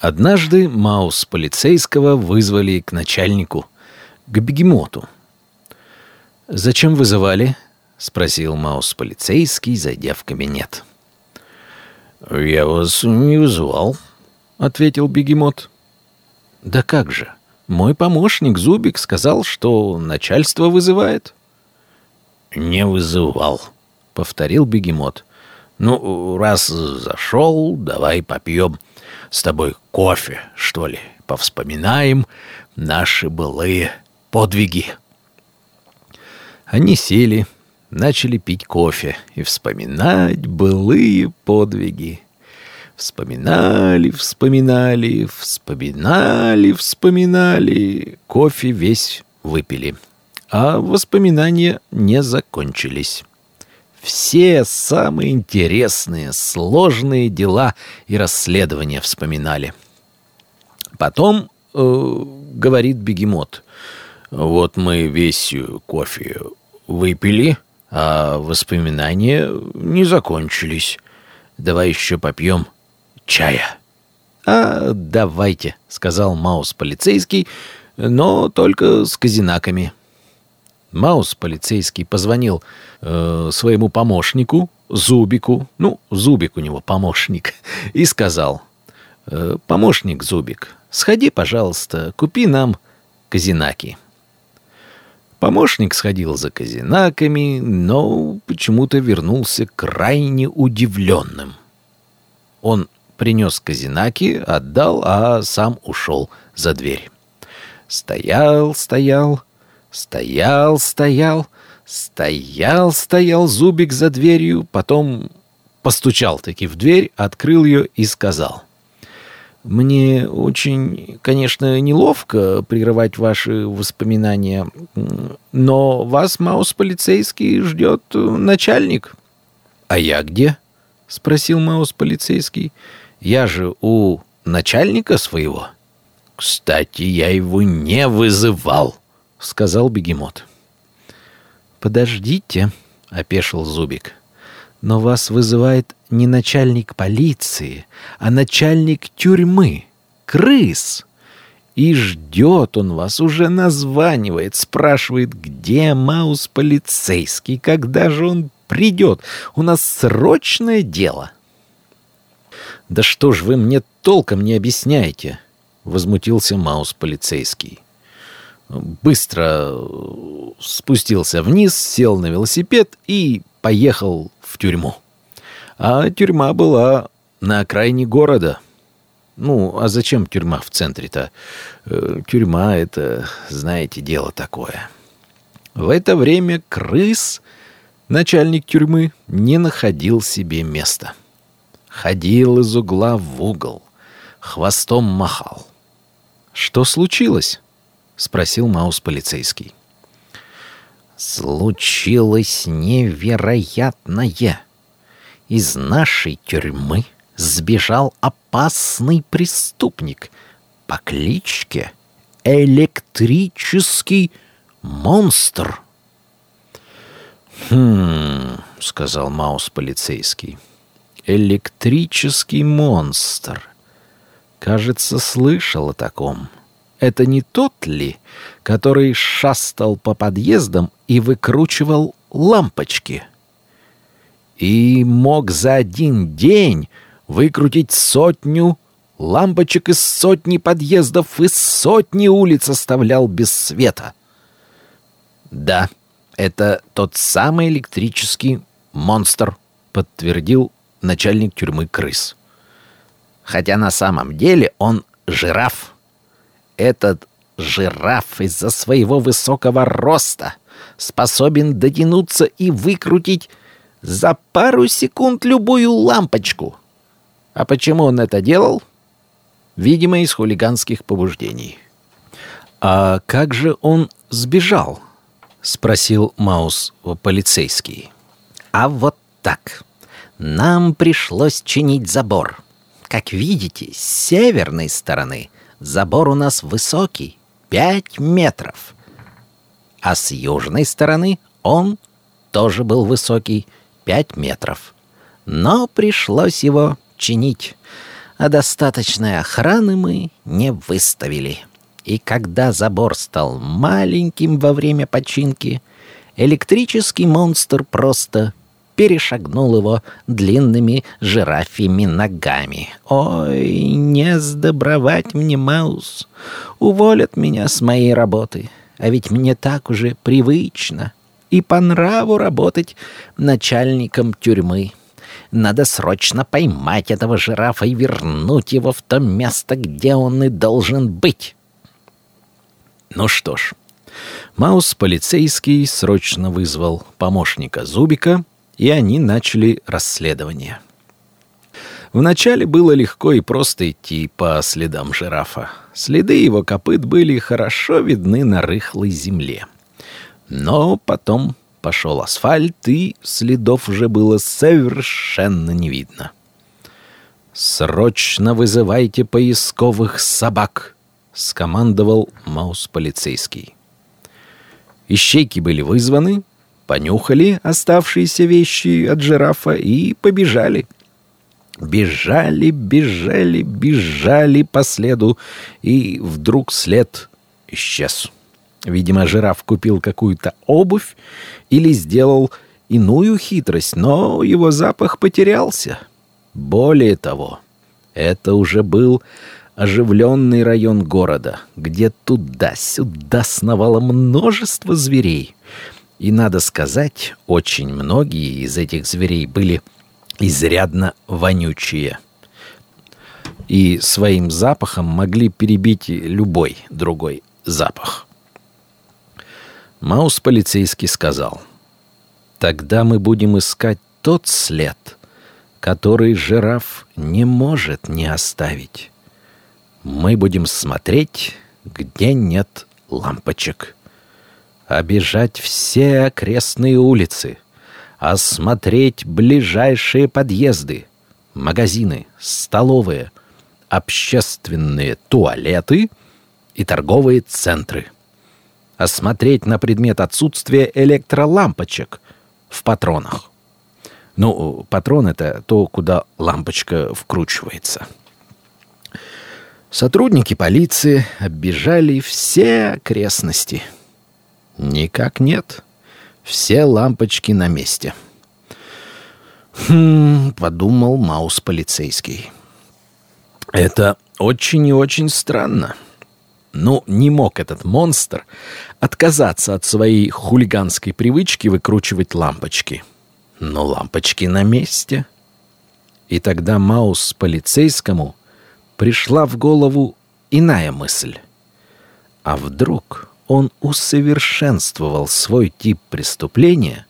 Однажды Маус полицейского вызвали к начальнику, к бегемоту. «Зачем вызывали?» — спросил Маус полицейский, зайдя в кабинет. «Я вас не вызывал», — ответил бегемот. «Да как же? Мой помощник Зубик сказал, что начальство вызывает». «Не вызывал», — повторил бегемот. «Ну, раз зашел, давай попьем с тобой кофе, что ли, повспоминаем наши былые подвиги». Они сели, начали пить кофе и вспоминать былые подвиги. Вспоминали, вспоминали, вспоминали, вспоминали. Кофе весь выпили. А воспоминания не закончились. Все самые интересные, сложные дела и расследования вспоминали. Потом, э, говорит бегемот, вот мы весь кофе выпили, а воспоминания не закончились. Давай еще попьем чая. «А давайте», — сказал Маус полицейский, но только с казинаками. Маус полицейский позвонил э, своему помощнику, Зубику, ну, Зубик у него помощник, и сказал, э, «Помощник Зубик, сходи, пожалуйста, купи нам казинаки». Помощник сходил за казинаками, но почему-то вернулся крайне удивленным. Он принес казинаки, отдал, а сам ушел за дверь. Стоял, стоял, Стоял, стоял, стоял, стоял Зубик за дверью, потом постучал таки в дверь, открыл ее и сказал. «Мне очень, конечно, неловко прерывать ваши воспоминания, но вас, Маус полицейский, ждет начальник». «А я где?» — спросил Маус полицейский. «Я же у начальника своего». «Кстати, я его не вызывал», — сказал бегемот. «Подождите», — опешил Зубик. «Но вас вызывает не начальник полиции, а начальник тюрьмы, крыс. И ждет он вас, уже названивает, спрашивает, где Маус полицейский, когда же он придет. У нас срочное дело». «Да что ж вы мне толком не объясняете?» — возмутился Маус полицейский быстро спустился вниз, сел на велосипед и поехал в тюрьму. А тюрьма была на окраине города. Ну, а зачем тюрьма в центре-то? Э, тюрьма — это, знаете, дело такое. В это время крыс, начальник тюрьмы, не находил себе места. Ходил из угла в угол, хвостом махал. Что случилось? — спросил Маус полицейский. «Случилось невероятное. Из нашей тюрьмы сбежал опасный преступник по кличке Электрический монстр». «Хм...» — сказал Маус полицейский. «Электрический монстр. Кажется, слышал о таком». Это не тот ли, который шастал по подъездам и выкручивал лампочки? И мог за один день выкрутить сотню лампочек из сотни подъездов и сотни улиц оставлял без света. Да, это тот самый электрический монстр, подтвердил начальник тюрьмы крыс. Хотя на самом деле он жираф этот жираф из-за своего высокого роста способен дотянуться и выкрутить за пару секунд любую лампочку. А почему он это делал? Видимо, из хулиганских побуждений. «А как же он сбежал?» — спросил Маус полицейский. «А вот так. Нам пришлось чинить забор. Как видите, с северной стороны — Забор у нас высокий, пять метров. А с южной стороны он тоже был высокий, пять метров. Но пришлось его чинить. а достаточной охраны мы не выставили. И когда забор стал маленьким во время починки, электрический монстр просто перешагнул его длинными жирафьими ногами. «Ой, не сдобровать мне, Маус! Уволят меня с моей работы, а ведь мне так уже привычно и по нраву работать начальником тюрьмы». Надо срочно поймать этого жирафа и вернуть его в то место, где он и должен быть. Ну что ж, Маус полицейский срочно вызвал помощника Зубика, и они начали расследование. Вначале было легко и просто идти по следам жирафа. Следы его копыт были хорошо видны на рыхлой земле. Но потом пошел асфальт, и следов уже было совершенно не видно. «Срочно вызывайте поисковых собак!» — скомандовал Маус-полицейский. Ищейки были вызваны, понюхали оставшиеся вещи от жирафа и побежали. Бежали, бежали, бежали по следу, и вдруг след исчез. Видимо, жираф купил какую-то обувь или сделал иную хитрость, но его запах потерялся. Более того, это уже был оживленный район города, где туда-сюда сновало множество зверей. И, надо сказать, очень многие из этих зверей были изрядно вонючие. И своим запахом могли перебить любой другой запах. Маус полицейский сказал, «Тогда мы будем искать тот след, который жираф не может не оставить. Мы будем смотреть, где нет лампочек, обижать все окрестные улицы, осмотреть ближайшие подъезды, магазины, столовые, общественные туалеты и торговые центры» осмотреть на предмет отсутствия электролампочек в патронах. Ну, патрон — это то, куда лампочка вкручивается. Сотрудники полиции оббежали все окрестности. Никак нет. Все лампочки на месте. «Хм...» — подумал Маус полицейский. «Это очень и очень странно». Ну, не мог этот монстр отказаться от своей хулиганской привычки выкручивать лампочки. Но лампочки на месте. И тогда Маус полицейскому пришла в голову иная мысль. А вдруг он усовершенствовал свой тип преступления,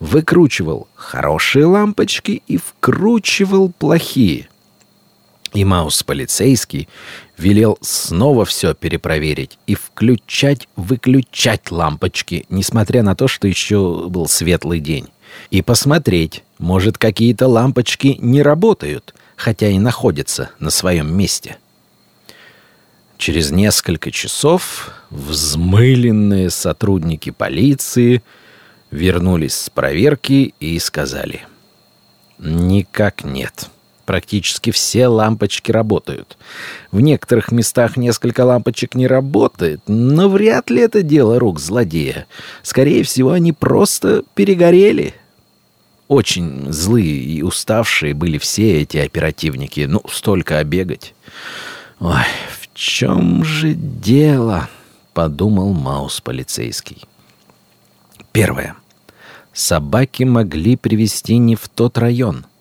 выкручивал хорошие лампочки и вкручивал плохие – и Маус полицейский велел снова все перепроверить и включать-выключать лампочки, несмотря на то, что еще был светлый день. И посмотреть, может, какие-то лампочки не работают, хотя и находятся на своем месте. Через несколько часов взмыленные сотрудники полиции вернулись с проверки и сказали «Никак нет». Практически все лампочки работают. В некоторых местах несколько лампочек не работает, но вряд ли это дело рук злодея. Скорее всего, они просто перегорели. Очень злые и уставшие были все эти оперативники. Ну, столько обегать. Ой, чем же дело? Подумал Маус полицейский. Первое. Собаки могли привести не в тот район —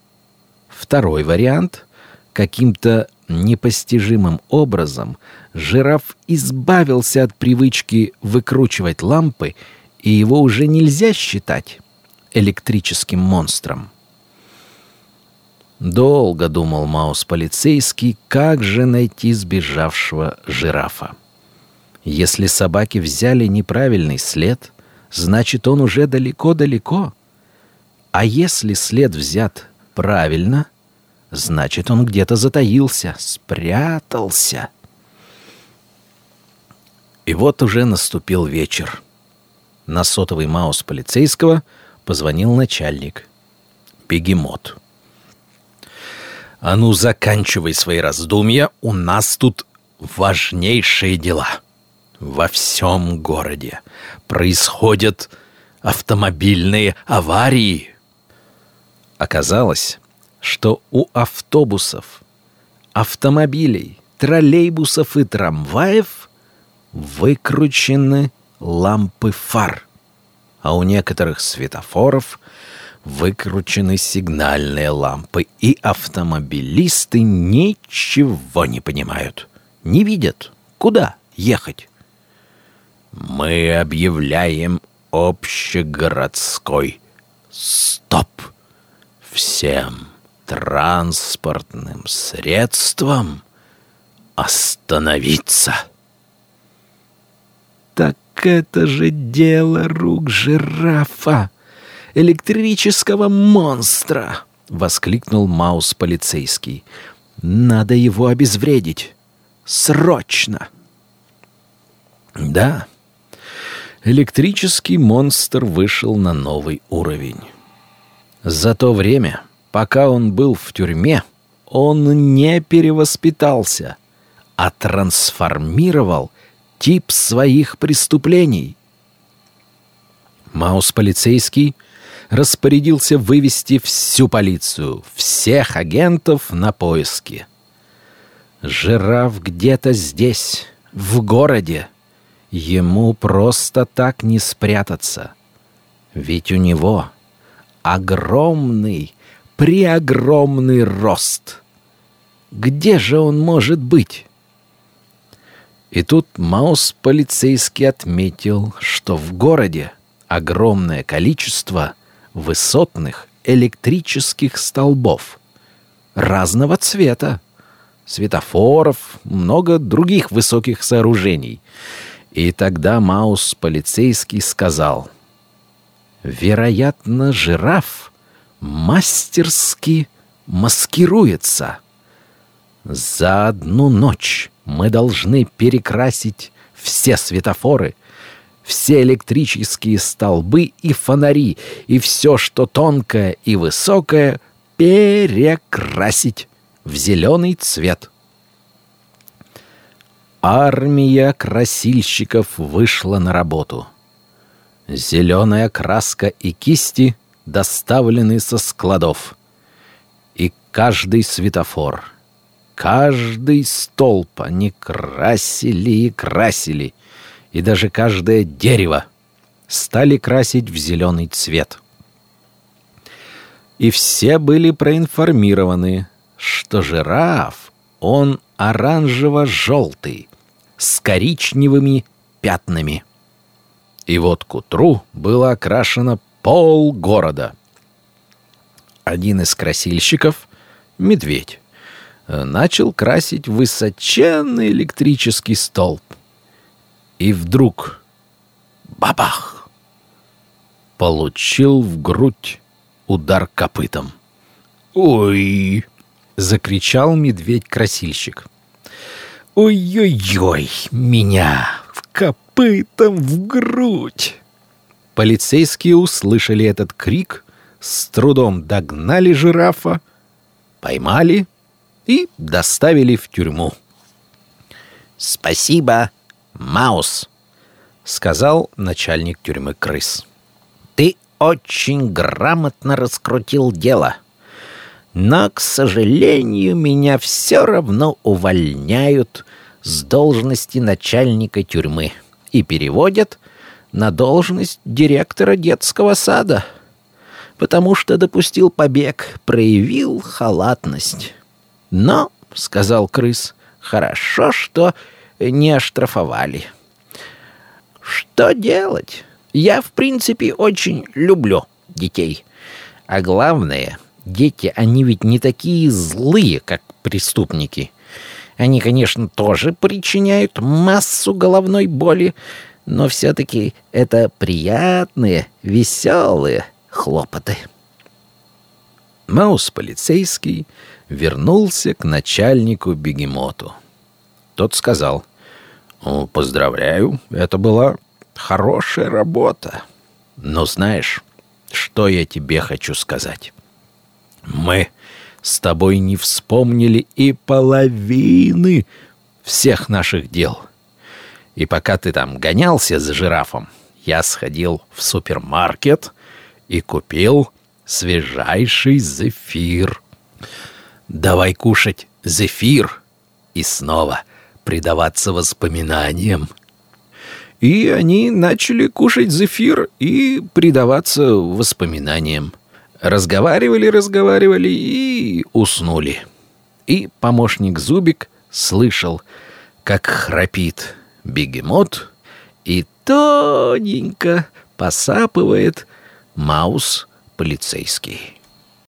Второй вариант. Каким-то непостижимым образом жираф избавился от привычки выкручивать лампы, и его уже нельзя считать электрическим монстром. Долго думал Маус-полицейский, как же найти сбежавшего жирафа. Если собаки взяли неправильный след, значит, он уже далеко-далеко. А если след взят правильно, значит, он где-то затаился, спрятался. И вот уже наступил вечер. На сотовый маус полицейского позвонил начальник. Бегемот. А ну, заканчивай свои раздумья, у нас тут важнейшие дела. Во всем городе происходят автомобильные аварии. Оказалось, что у автобусов, автомобилей, троллейбусов и трамваев выкручены лампы фар, а у некоторых светофоров выкручены сигнальные лампы, и автомобилисты ничего не понимают, не видят, куда ехать. Мы объявляем общегородской стоп всем транспортным средствам остановиться. Так это же дело рук жирафа, электрического монстра, воскликнул Маус полицейский. Надо его обезвредить. Срочно. Да, электрический монстр вышел на новый уровень. За то время, пока он был в тюрьме, он не перевоспитался, а трансформировал тип своих преступлений. Маус-полицейский распорядился вывести всю полицию, всех агентов на поиски. Жираф где-то здесь, в городе. Ему просто так не спрятаться. Ведь у него огромный, преогромный рост. Где же он может быть? И тут Маус полицейский отметил, что в городе огромное количество высотных электрических столбов разного цвета, светофоров, много других высоких сооружений. И тогда Маус полицейский сказал, «Вероятно, жираф мастерски маскируется. За одну ночь мы должны перекрасить все светофоры, все электрические столбы и фонари, и все, что тонкое и высокое, перекрасить в зеленый цвет. Армия красильщиков вышла на работу. Зеленая краска и кисти доставлены со складов. И каждый светофор — Каждый столб они красили и красили, и даже каждое дерево стали красить в зеленый цвет. И все были проинформированы, что жираф, он оранжево-желтый, с коричневыми пятнами. И вот к утру было окрашено пол города. Один из красильщиков — медведь Э, начал красить высоченный электрический столб. И вдруг бабах! Получил в грудь удар копытом. «Ой!» — закричал медведь-красильщик. «Ой-ой-ой! Меня в копытом в грудь!» Полицейские услышали этот крик, с трудом догнали жирафа, поймали и доставили в тюрьму. «Спасибо, Маус», — сказал начальник тюрьмы крыс. «Ты очень грамотно раскрутил дело. Но, к сожалению, меня все равно увольняют с должности начальника тюрьмы и переводят на должность директора детского сада, потому что допустил побег, проявил халатность». «Но», — сказал крыс, — «хорошо, что не оштрафовали». «Что делать? Я, в принципе, очень люблю детей. А главное, дети, они ведь не такие злые, как преступники. Они, конечно, тоже причиняют массу головной боли, но все-таки это приятные, веселые хлопоты». Маус полицейский вернулся к начальнику бегемоту. Тот сказал, «Поздравляю, это была хорошая работа. Но знаешь, что я тебе хочу сказать? Мы с тобой не вспомнили и половины всех наших дел. И пока ты там гонялся за жирафом, я сходил в супермаркет и купил свежайший зефир. Давай кушать зефир и снова предаваться воспоминаниям. И они начали кушать зефир и предаваться воспоминаниям. Разговаривали, разговаривали и уснули. И помощник Зубик слышал, как храпит бегемот и тоненько посапывает маус полицейский.